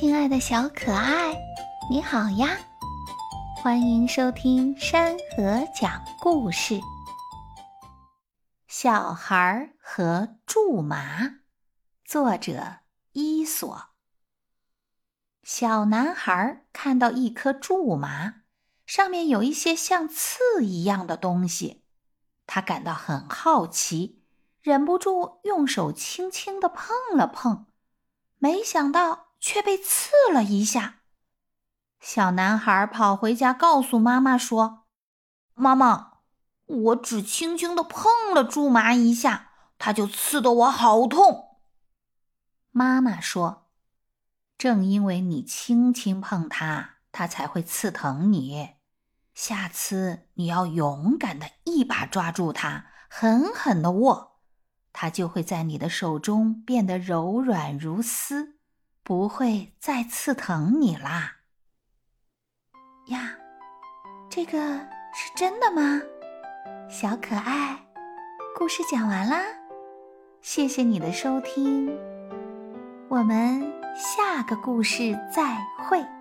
亲爱的小可爱，你好呀！欢迎收听山河讲故事。小孩和苎麻，作者伊索。小男孩看到一颗苎麻，上面有一些像刺一样的东西，他感到很好奇，忍不住用手轻轻的碰了碰，没想到。却被刺了一下，小男孩跑回家告诉妈妈说：“妈妈，我只轻轻的碰了苎麻一下，它就刺得我好痛。”妈妈说：“正因为你轻轻碰它，它才会刺疼你。下次你要勇敢的一把抓住它，狠狠的握，它就会在你的手中变得柔软如丝。”不会再刺疼你啦！呀，这个是真的吗？小可爱，故事讲完啦，谢谢你的收听，我们下个故事再会。